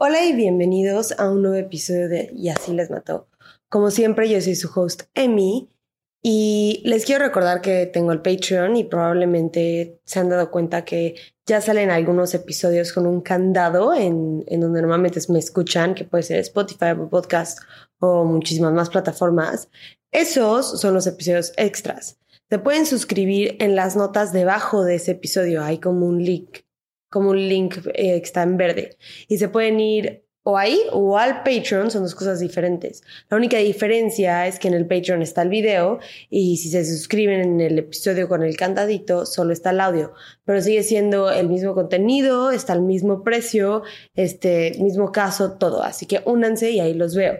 Hola y bienvenidos a un nuevo episodio de Y así les mató. Como siempre, yo soy su host, Emi, y les quiero recordar que tengo el Patreon y probablemente se han dado cuenta que ya salen algunos episodios con un candado en, en donde normalmente me escuchan, que puede ser Spotify, Podcast o muchísimas más plataformas. Esos son los episodios extras. Se pueden suscribir en las notas debajo de ese episodio. Hay como un link, como un link eh, que está en verde. Y se pueden ir o ahí o al Patreon, son dos cosas diferentes. La única diferencia es que en el Patreon está el video y si se suscriben en el episodio con el cantadito, solo está el audio. Pero sigue siendo el mismo contenido, está el mismo precio, este mismo caso, todo. Así que únanse y ahí los veo.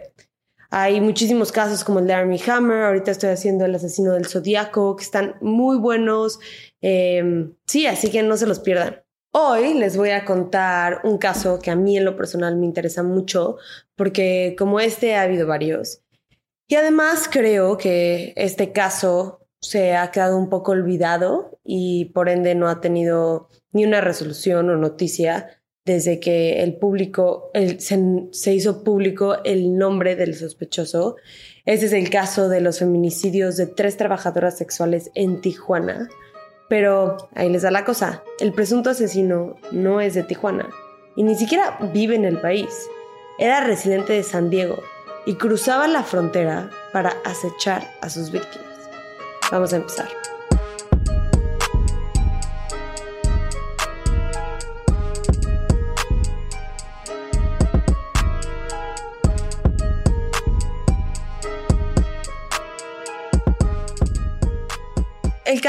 Hay muchísimos casos como el de Army Hammer, ahorita estoy haciendo el asesino del zodiaco, que están muy buenos. Em, sí, así que no se los pierdan. Hoy les voy a contar un caso que a mí en lo personal me interesa mucho, porque como este ha habido varios. Y además creo que este caso se ha quedado un poco olvidado y por ende no ha tenido ni una resolución o noticia desde que el público, se, hizo público el nombre del sospechoso. Ese es el caso de los feminicidios de tres trabajadoras sexuales en Tijuana. Pero ahí les da la cosa, el presunto asesino no es de Tijuana y ni siquiera vive en el país. Era residente de San Diego y cruzaba la frontera para acechar a sus víctimas. Vamos a empezar.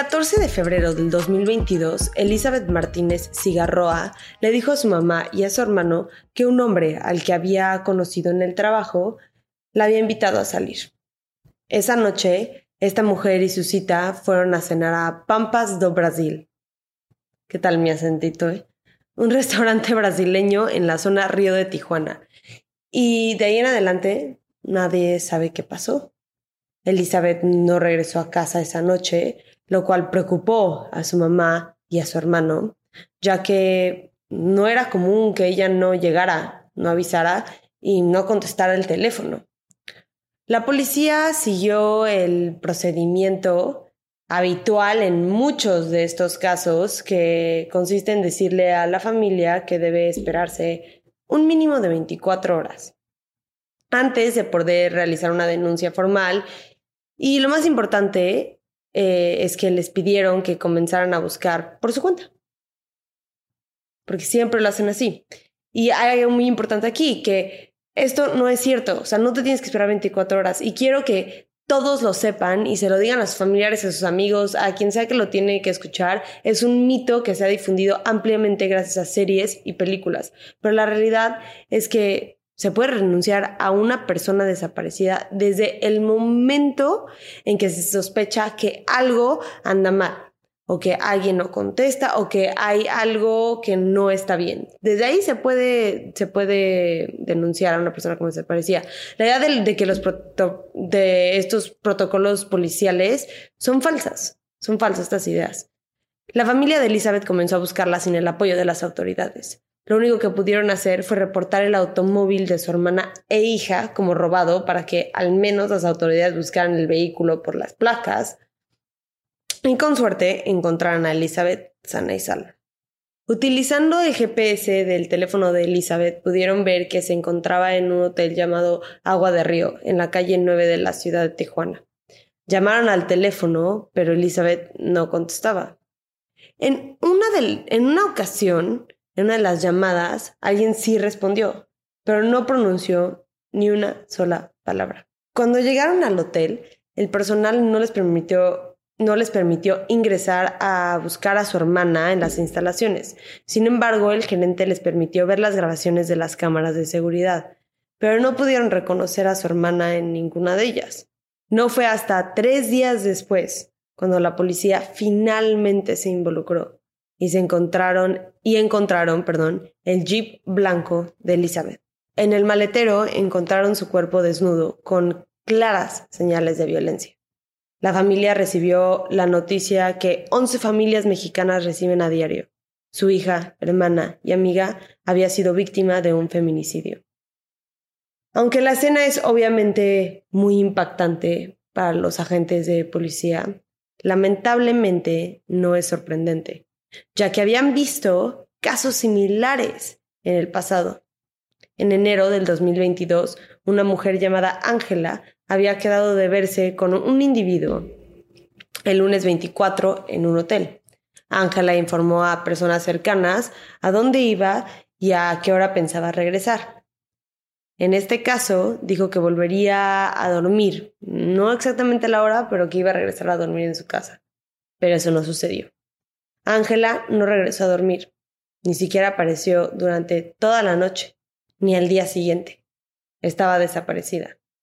14 de febrero del 2022, Elizabeth Martínez Cigarroa le dijo a su mamá y a su hermano que un hombre al que había conocido en el trabajo la había invitado a salir. Esa noche, esta mujer y su cita fueron a cenar a Pampas do Brasil. ¿Qué tal mi acentito, eh? Un restaurante brasileño en la zona Río de Tijuana. Y de ahí en adelante, nadie sabe qué pasó. Elizabeth no regresó a casa esa noche lo cual preocupó a su mamá y a su hermano, ya que no era común que ella no llegara, no avisara y no contestara el teléfono. La policía siguió el procedimiento habitual en muchos de estos casos, que consiste en decirle a la familia que debe esperarse un mínimo de 24 horas antes de poder realizar una denuncia formal. Y lo más importante eh, es que les pidieron que comenzaran a buscar por su cuenta. Porque siempre lo hacen así. Y hay algo muy importante aquí, que esto no es cierto. O sea, no te tienes que esperar 24 horas. Y quiero que todos lo sepan y se lo digan a sus familiares, a sus amigos, a quien sea que lo tiene que escuchar. Es un mito que se ha difundido ampliamente gracias a series y películas. Pero la realidad es que se puede renunciar a una persona desaparecida desde el momento en que se sospecha que algo anda mal o que alguien no contesta o que hay algo que no está bien. Desde ahí se puede, se puede denunciar a una persona como desaparecida. La idea de, que los de estos protocolos policiales son falsas, son falsas estas ideas. La familia de Elizabeth comenzó a buscarla sin el apoyo de las autoridades. Lo único que pudieron hacer fue reportar el automóvil de su hermana e hija como robado para que al menos las autoridades buscaran el vehículo por las placas y con suerte encontraran a Elizabeth sana y salva. Utilizando el GPS del teléfono de Elizabeth, pudieron ver que se encontraba en un hotel llamado Agua de Río, en la calle 9 de la ciudad de Tijuana. Llamaron al teléfono, pero Elizabeth no contestaba. En una, en una ocasión, en una de las llamadas, alguien sí respondió, pero no pronunció ni una sola palabra. Cuando llegaron al hotel, el personal no les permitió no les permitió ingresar a buscar a su hermana en las instalaciones. Sin embargo, el gerente les permitió ver las grabaciones de las cámaras de seguridad, pero no pudieron reconocer a su hermana en ninguna de ellas. No fue hasta tres días después cuando la policía finalmente se involucró y se encontraron y encontraron, perdón, el jeep blanco de Elizabeth. En el maletero encontraron su cuerpo desnudo con claras señales de violencia. La familia recibió la noticia que 11 familias mexicanas reciben a diario. Su hija, hermana y amiga había sido víctima de un feminicidio. Aunque la escena es obviamente muy impactante para los agentes de policía, lamentablemente no es sorprendente, ya que habían visto casos similares en el pasado. En enero del 2022, una mujer llamada Ángela había quedado de verse con un individuo el lunes 24 en un hotel. Ángela informó a personas cercanas a dónde iba y a qué hora pensaba regresar. En este caso, dijo que volvería a dormir, no exactamente la hora, pero que iba a regresar a dormir en su casa. Pero eso no sucedió. Ángela no regresó a dormir, ni siquiera apareció durante toda la noche, ni al día siguiente. Estaba desaparecida.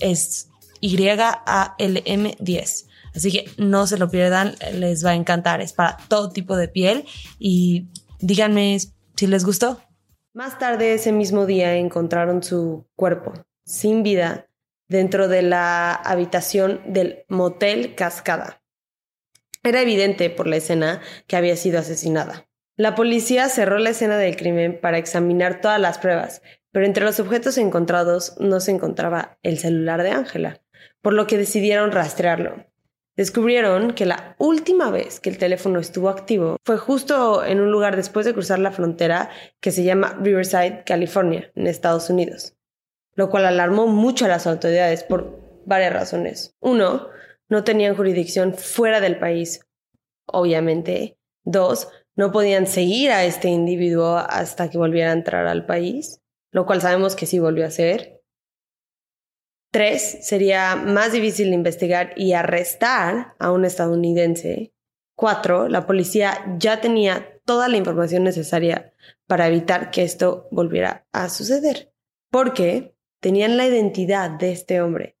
es Y-A-L-M-10. Así que no se lo pierdan, les va a encantar. Es para todo tipo de piel y díganme si les gustó. Más tarde ese mismo día encontraron su cuerpo, sin vida, dentro de la habitación del motel Cascada. Era evidente por la escena que había sido asesinada. La policía cerró la escena del crimen para examinar todas las pruebas, pero entre los objetos encontrados no se encontraba el celular de Ángela, por lo que decidieron rastrearlo. Descubrieron que la última vez que el teléfono estuvo activo fue justo en un lugar después de cruzar la frontera que se llama Riverside, California, en Estados Unidos, lo cual alarmó mucho a las autoridades por varias razones. Uno, no tenían jurisdicción fuera del país, obviamente. Dos, no podían seguir a este individuo hasta que volviera a entrar al país lo cual sabemos que sí volvió a hacer. Tres, sería más difícil investigar y arrestar a un estadounidense. Cuatro, la policía ya tenía toda la información necesaria para evitar que esto volviera a suceder, porque tenían la identidad de este hombre,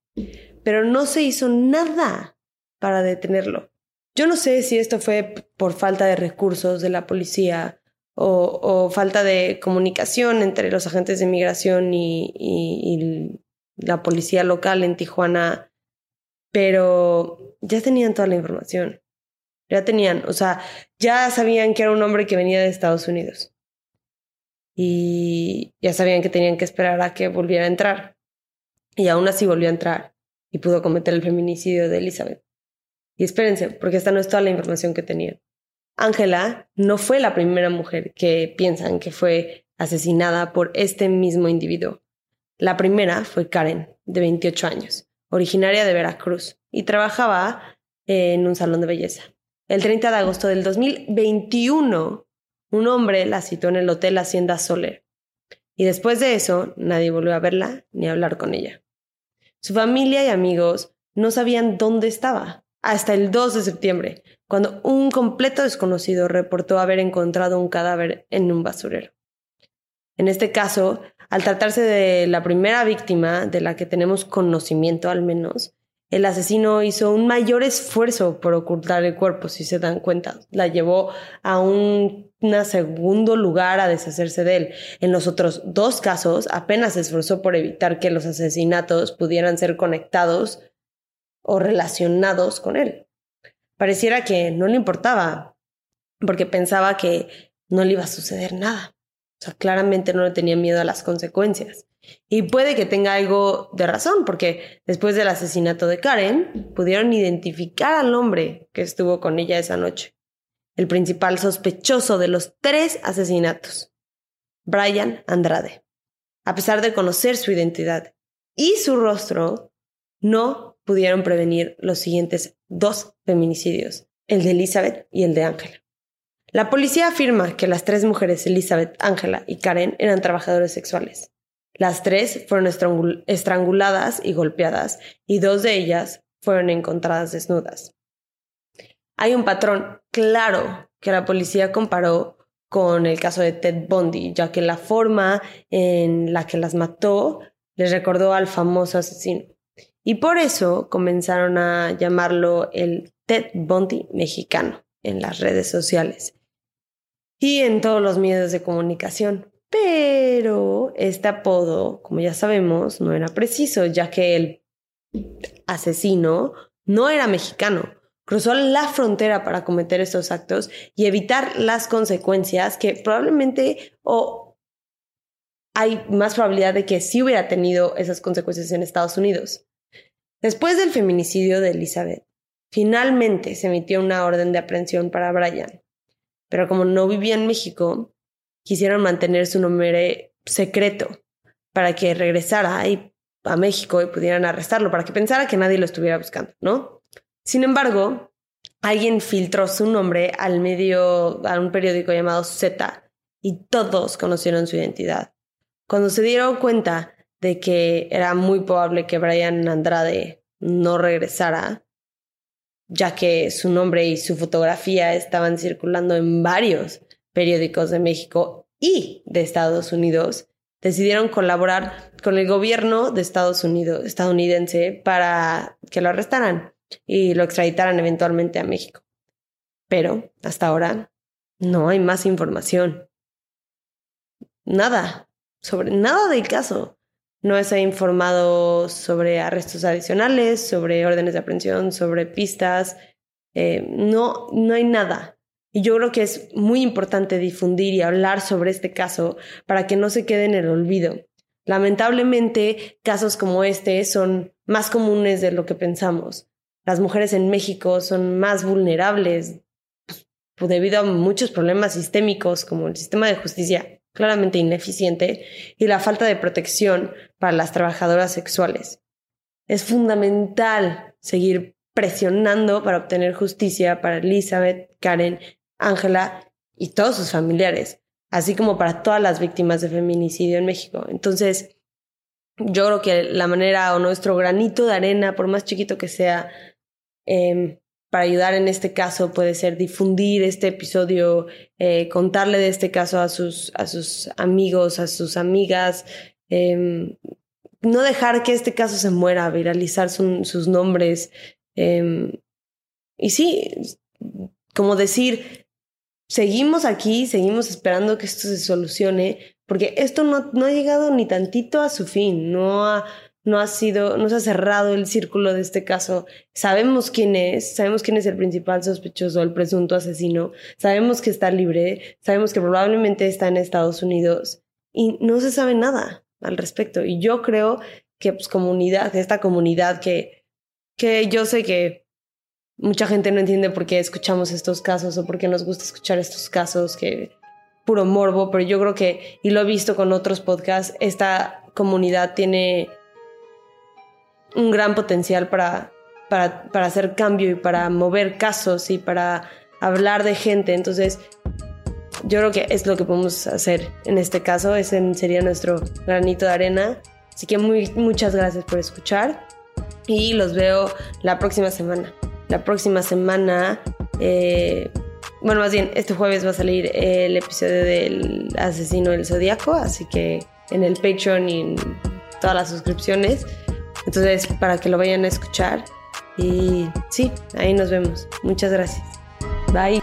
pero no se hizo nada para detenerlo. Yo no sé si esto fue por falta de recursos de la policía o, falta de comunicación entre los agentes de migración y, la policía local en Tijuana, pero ya tenían toda la información. Ya tenían, o sea, ya sabían que era un hombre que venía de Estados Unidos. Y ya sabían que tenían que esperar a que volviera a entrar. Y aún así volvió a entrar y pudo cometer el feminicidio de Elizabeth. Y espérense, porque esta no es toda la información que tenían. Ángela no fue la primera mujer que piensan que fue asesinada por este mismo individuo. La primera fue Karen, de 28 años, originaria de Veracruz, y trabajaba en un salón de belleza. El 30 de agosto del 2021, un hombre la citó en el Hotel Hacienda Soler. Y después de eso, nadie volvió a verla ni a hablar con ella. Su familia y amigos no sabían dónde estaba hasta el 2 de septiembre, cuando un completo desconocido reportó haber encontrado un cadáver en un basurero. En este caso, al tratarse de la primera víctima de la que tenemos conocimiento al menos, el asesino hizo un mayor esfuerzo por ocultar el cuerpo, si se dan cuenta. La llevó a un segundo lugar a deshacerse de él. En los otros dos casos, apenas se esforzó por evitar que los asesinatos pudieran ser conectados o relacionados con él. Pareciera que no le importaba, porque pensaba que no le iba a suceder nada. O sea, claramente no le tenía miedo a las consecuencias. Y puede que tenga algo de razón, porque después del asesinato de Karen, pudieron identificar al hombre que estuvo con ella esa noche, el principal sospechoso de los tres asesinatos, Brian Andrade. A pesar de conocer su identidad y su rostro, no pudieron prevenir los siguientes dos feminicidios, el de Elizabeth y el de Ángela. La policía afirma que las tres mujeres, Elizabeth, Ángela y Karen, eran trabajadores sexuales. Las tres fueron estranguladas y golpeadas, y dos de ellas fueron encontradas desnudas. Hay un patrón claro que la policía comparó con el caso de Ted Bundy, ya que la forma en la que las mató les recordó al famoso asesino. Y por eso comenzaron a llamarlo el Ted Bundy mexicano en las redes sociales y en todos los medios de comunicación. Pero este apodo, como ya sabemos, no era preciso, ya que el asesino no era mexicano. Cruzó la frontera para cometer estos actos y evitar las consecuencias que probablemente o hay más probabilidad de que sí hubiera tenido esas consecuencias en Estados Unidos. Después del feminicidio de Elizabeth, finalmente se emitió una orden de aprehensión para Brian, pero como no vivía en México, quisieron mantener su nombre secreto para que regresara a México y pudieran arrestarlo, para que pensara que nadie lo estuviera buscando, ¿no? Sin embargo, alguien filtró su nombre al medio, a un periódico llamado Z, y todos conocieron su identidad. Cuando se dieron cuenta de que era muy probable que Brian Andrade no regresara, ya que su nombre y su fotografía estaban circulando en varios periódicos de México y de Estados Unidos, decidieron colaborar con el gobierno de Estados Unidos, estadounidense, para que lo arrestaran y lo extraditaran eventualmente a México. Pero hasta ahora no hay más información. Nada, sobre nada del caso. No se ha informado sobre arrestos adicionales, sobre órdenes de aprehensión, sobre pistas. Eh, no, no hay nada. Y yo creo que es muy importante difundir y hablar sobre este caso para que no se quede en el olvido. Lamentablemente, casos como este son más comunes de lo que pensamos. Las mujeres en México son más vulnerables pues, debido a muchos problemas sistémicos como el sistema de justicia claramente ineficiente y la falta de protección para las trabajadoras sexuales. Es fundamental seguir presionando para obtener justicia para Elizabeth, Karen, Ángela y todos sus familiares, así como para todas las víctimas de feminicidio en México. Entonces, yo creo que la manera o nuestro granito de arena, por más chiquito que sea, eh, para ayudar en este caso puede ser difundir este episodio, eh, contarle de este caso a sus, a sus amigos, a sus amigas, em, no dejar que este caso se muera, viralizar sus nombres. Em, y sí, como decir, seguimos aquí, seguimos esperando que esto se solucione, porque esto no, no ha llegado ni tantito a su fin, no ha no ha sido, no se ha cerrado el círculo de este caso. Sabemos quién es, sabemos quién es el principal sospechoso, el presunto asesino, sabemos que está libre, sabemos que probablemente está en Estados Unidos y no se sabe nada al respecto. Y yo creo que pues comunidad, esta comunidad que, que yo sé que mucha gente no entiende por qué escuchamos estos casos o por qué nos gusta escuchar estos casos, que puro morbo, pero yo creo que, y lo he visto con otros podcasts, esta comunidad tiene un gran potencial para, para, para hacer cambio y para mover casos y para hablar de gente. Entonces, yo creo que es lo que podemos hacer en este caso. Ese sería nuestro granito de arena. Así que muchas gracias por escuchar y los veo la próxima semana. La próxima semana, eh, bueno, más bien, este jueves va a salir el episodio del asesino del zodiaco, así que en el Patreon y en todas las suscripciones entonces, para que lo vayan a escuchar. Y sí, ahí nos vemos. Muchas gracias. Bye.